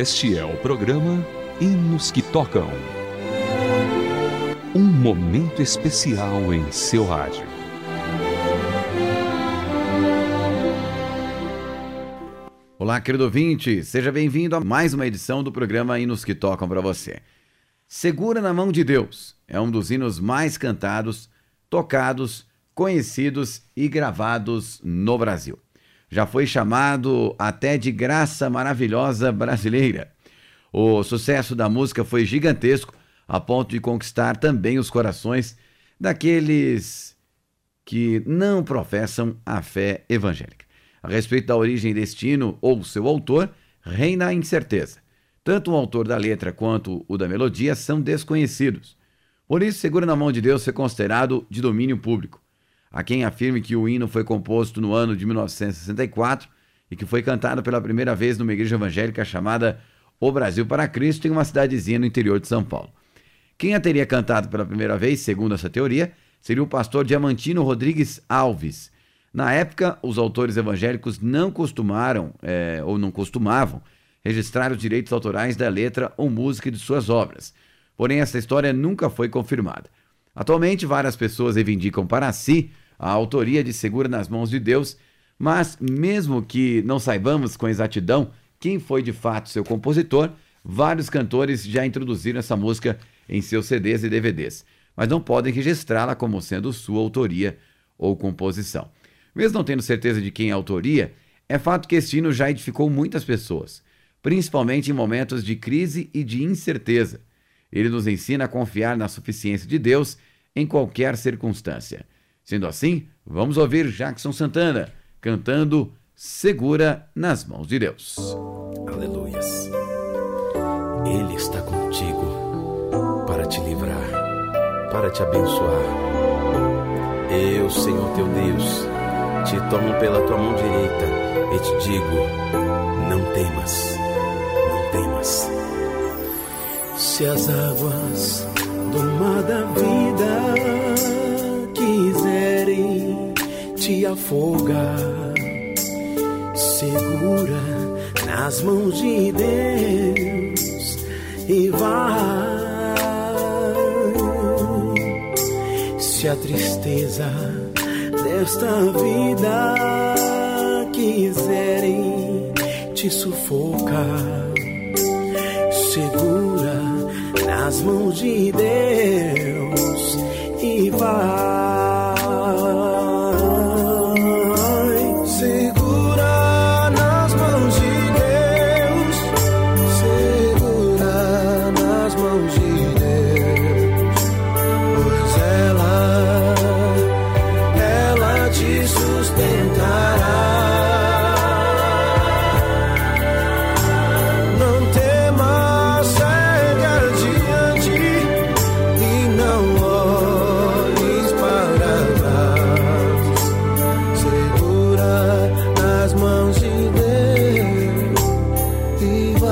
Este é o programa Hinos que Tocam. Um momento especial em seu rádio. Olá, querido ouvinte, seja bem-vindo a mais uma edição do programa Hinos que Tocam para você. Segura na mão de Deus é um dos hinos mais cantados, tocados, conhecidos e gravados no Brasil. Já foi chamado até de graça maravilhosa brasileira. O sucesso da música foi gigantesco, a ponto de conquistar também os corações daqueles que não professam a fé evangélica. A respeito da origem deste hino ou seu autor, reina a incerteza. Tanto o autor da letra quanto o da melodia são desconhecidos. Por isso, Segura na Mão de Deus ser considerado de domínio público. Há quem afirme que o hino foi composto no ano de 1964 e que foi cantado pela primeira vez numa igreja evangélica chamada O Brasil para Cristo, em uma cidadezinha no interior de São Paulo. Quem a teria cantado pela primeira vez, segundo essa teoria, seria o pastor Diamantino Rodrigues Alves na época, os autores evangélicos não costumaram, é, ou não costumavam, registrar os direitos autorais da letra ou música de suas obras. Porém, essa história nunca foi confirmada. Atualmente, várias pessoas reivindicam para si a autoria de Segura nas Mãos de Deus, mas, mesmo que não saibamos com exatidão quem foi de fato seu compositor, vários cantores já introduziram essa música em seus CDs e DVDs, mas não podem registrá-la como sendo sua autoria ou composição. Mesmo não tendo certeza de quem é a autoria, é fato que este hino já edificou muitas pessoas, principalmente em momentos de crise e de incerteza. Ele nos ensina a confiar na suficiência de Deus em qualquer circunstância. Sendo assim, vamos ouvir Jackson Santana cantando Segura nas mãos de Deus. Aleluias. Ele está contigo para te livrar, para te abençoar. Eu, Senhor teu Deus, te tomo pela tua mão direita e te digo: não temas, não temas. Se as águas do mar da vida quiserem te afogar, segura nas mãos de Deus e vai. Se a tristeza desta vida quiserem te sufocar, segura nas mãos de Deus e vai.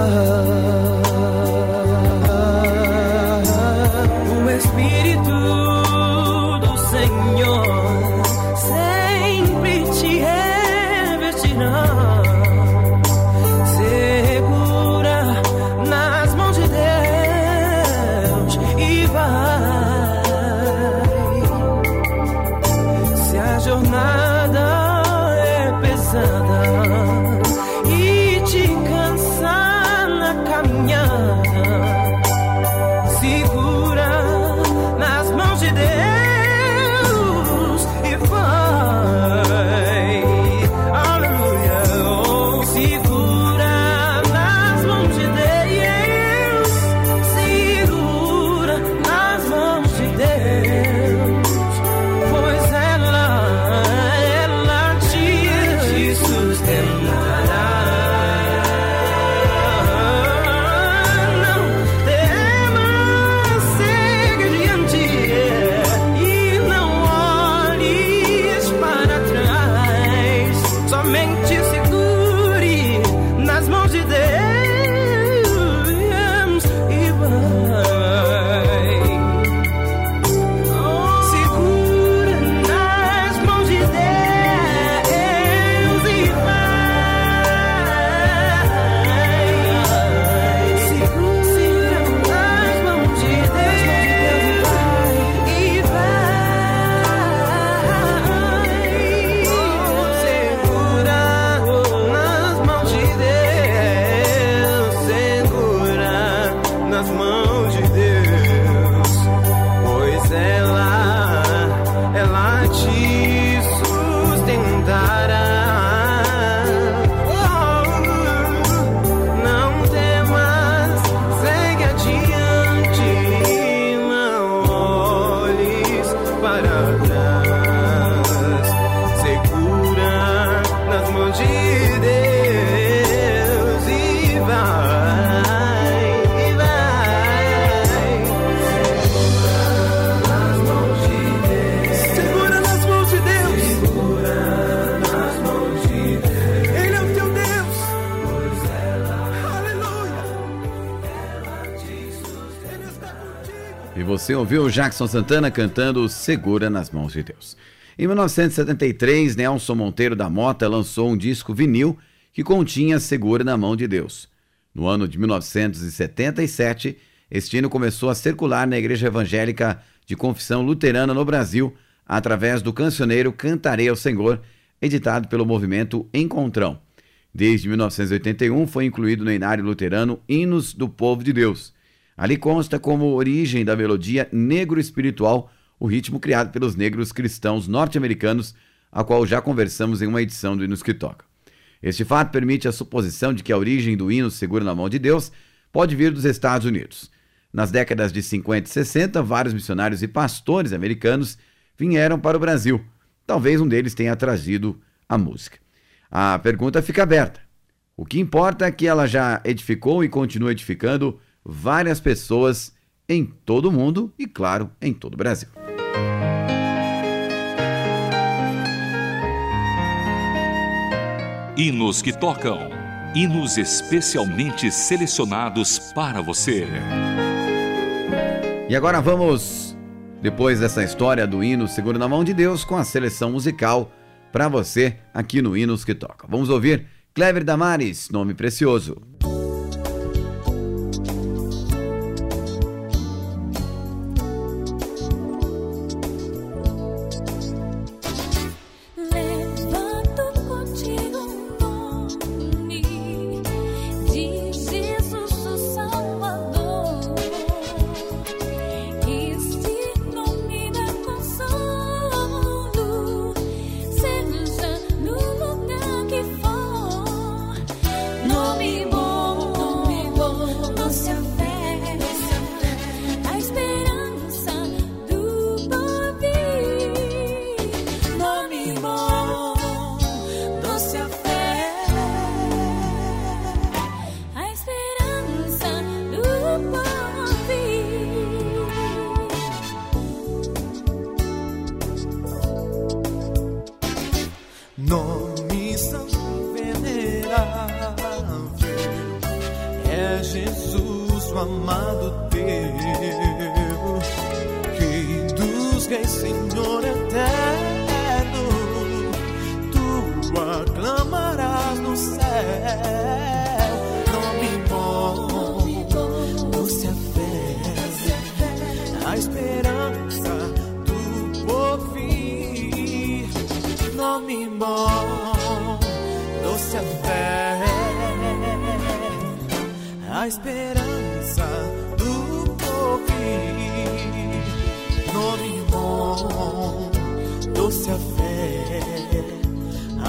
love. Você ouviu Jackson Santana cantando Segura nas Mãos de Deus. Em 1973, Nelson Monteiro da Mota lançou um disco vinil que continha Segura na Mão de Deus. No ano de 1977, este hino começou a circular na igreja evangélica de confissão luterana no Brasil, através do cancioneiro Cantarei ao Senhor, editado pelo movimento Encontrão. Desde 1981 foi incluído no Inário Luterano Hinos do Povo de Deus. Ali consta como origem da melodia negro espiritual, o ritmo criado pelos negros cristãos norte-americanos, a qual já conversamos em uma edição do Hinos que Toca. Este fato permite a suposição de que a origem do hino Seguro na Mão de Deus pode vir dos Estados Unidos. Nas décadas de 50 e 60, vários missionários e pastores americanos vieram para o Brasil. Talvez um deles tenha trazido a música. A pergunta fica aberta. O que importa é que ela já edificou e continua edificando várias pessoas em todo o mundo e, claro, em todo o Brasil. Hinos que tocam. Hinos especialmente selecionados para você. E agora vamos, depois dessa história do hino Seguro na Mão de Deus, com a seleção musical para você aqui no Hinos que Tocam. Vamos ouvir Clever Damares, nome precioso. clamarás no céu. Nome bom, doce a é fé, a esperança do povo, Nome bom, doce a fé, a esperança.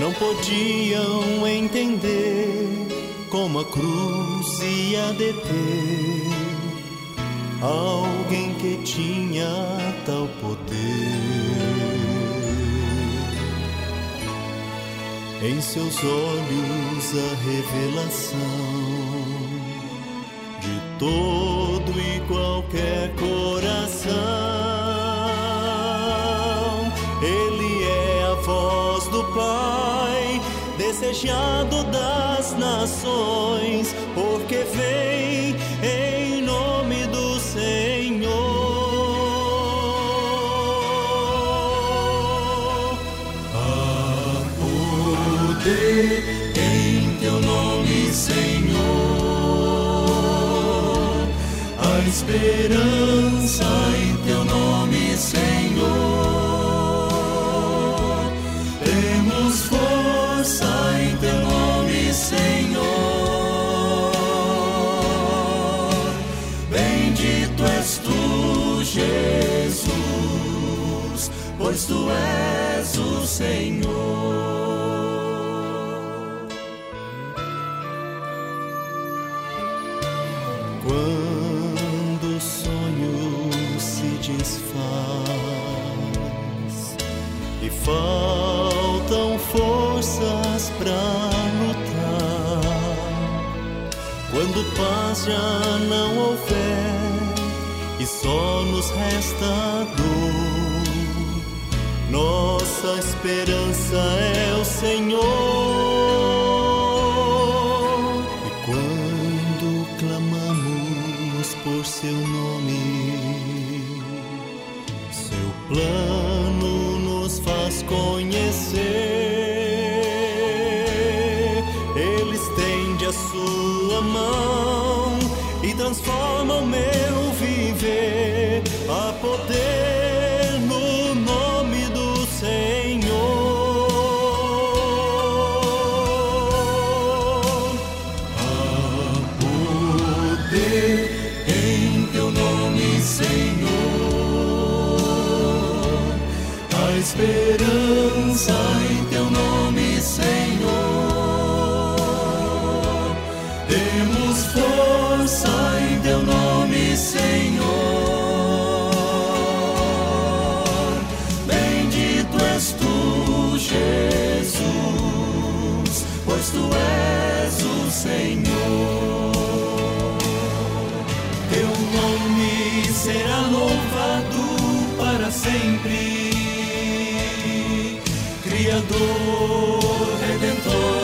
Não podiam entender como a cruz ia deter alguém que tinha tal poder. Em seus olhos a revelação todo e qualquer coração. desejado das nações, porque vem em nome do Senhor. A poder em teu nome, Senhor, a esperança em teu nome, Senhor. temos força tu és o Senhor. Quando o sonho se desfaz e faltam forças para lutar, quando paz já não houver e só nos resta dor nossa esperança é o Senhor. E quando clamamos por seu nome, seu plano sun. Criador, Redentor.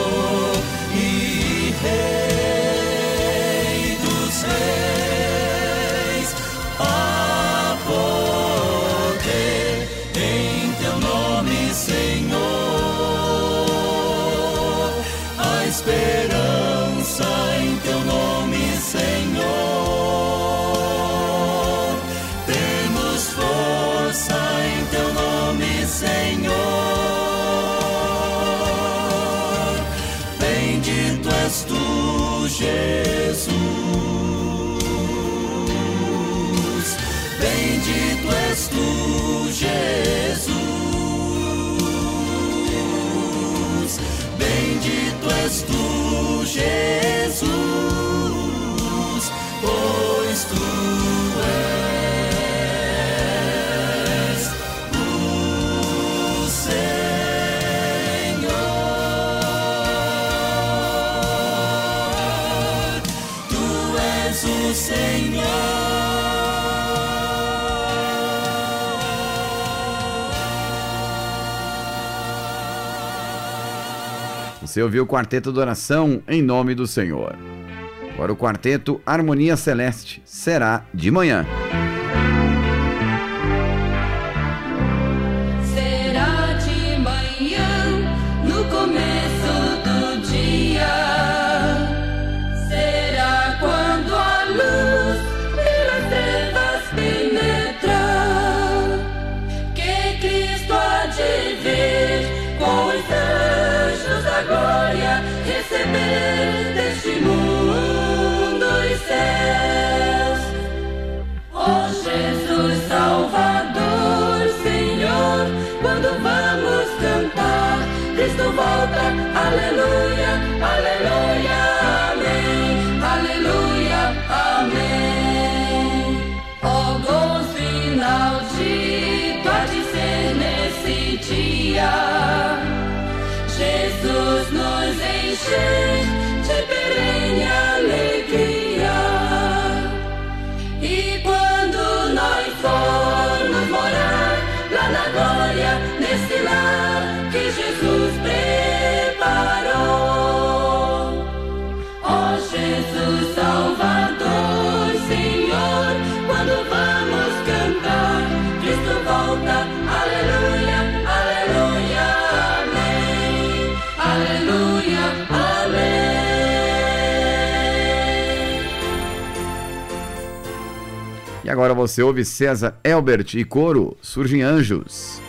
Você ouviu o quarteto de oração em nome do Senhor. Agora o quarteto Harmonia Celeste será de manhã. volta. Aleluia, aleluia, amém. Aleluia, amém. Oh, Algum sinal de há de ser nesse dia. Jesus nos encheu. E agora você ouve César Elbert e coro Surgem Anjos.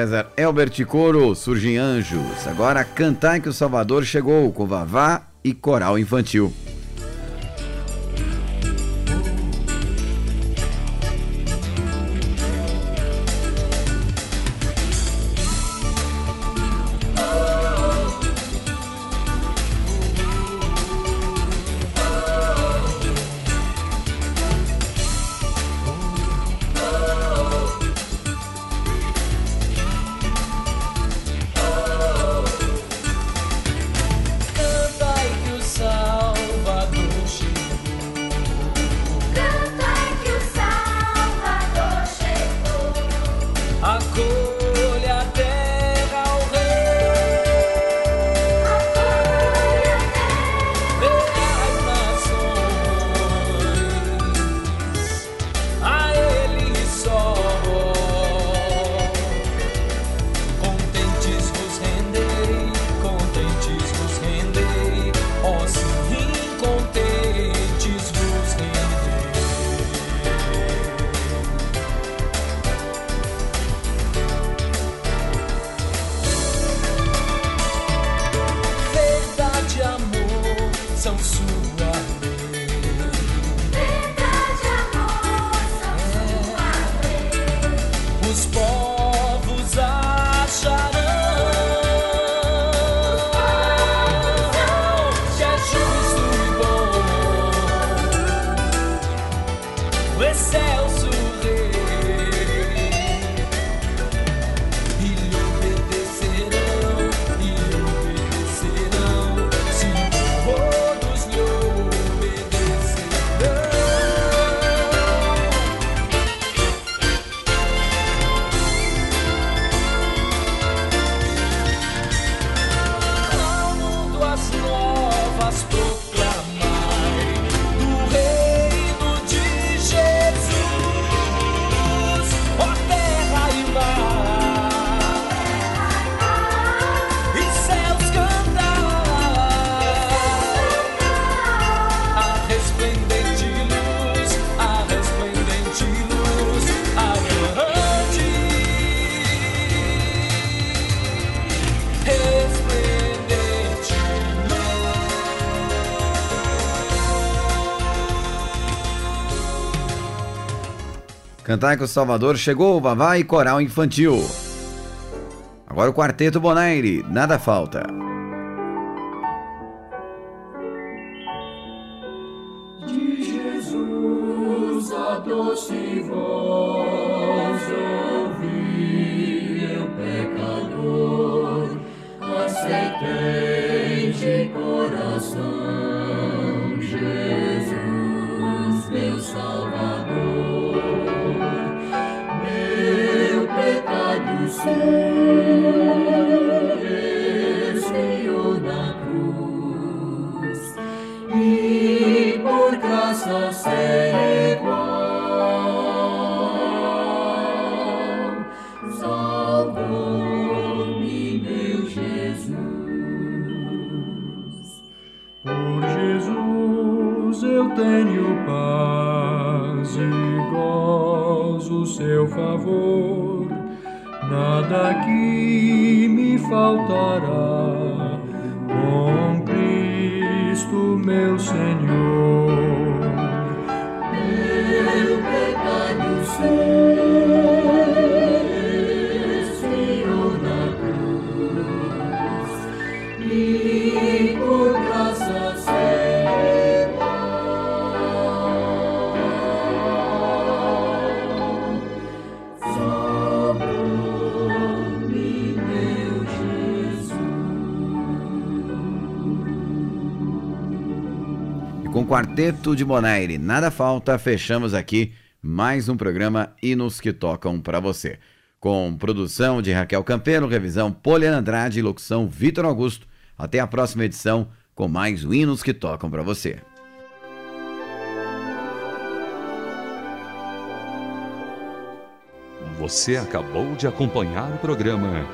César Elbert Coro, Surgem Anjos. Agora cantar que o Salvador chegou com Vavá e Coral Infantil. Cantar com o Salvador chegou o Vavá e Coral Infantil. Agora o Quarteto Bonaire, nada falta. De Jesus a doce voz ouvi eu pecador, aceitei de coração Nada aqui me faltará. Com Cristo, meu Senhor. Quarteto de Bonaire, nada falta, fechamos aqui mais um programa Hinos que Tocam para você. Com produção de Raquel Campelo, revisão Poliana Andrade e locução Vitor Augusto. Até a próxima edição com mais Hinos que Tocam para você. Você acabou de acompanhar o programa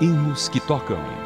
Hinos que Tocam.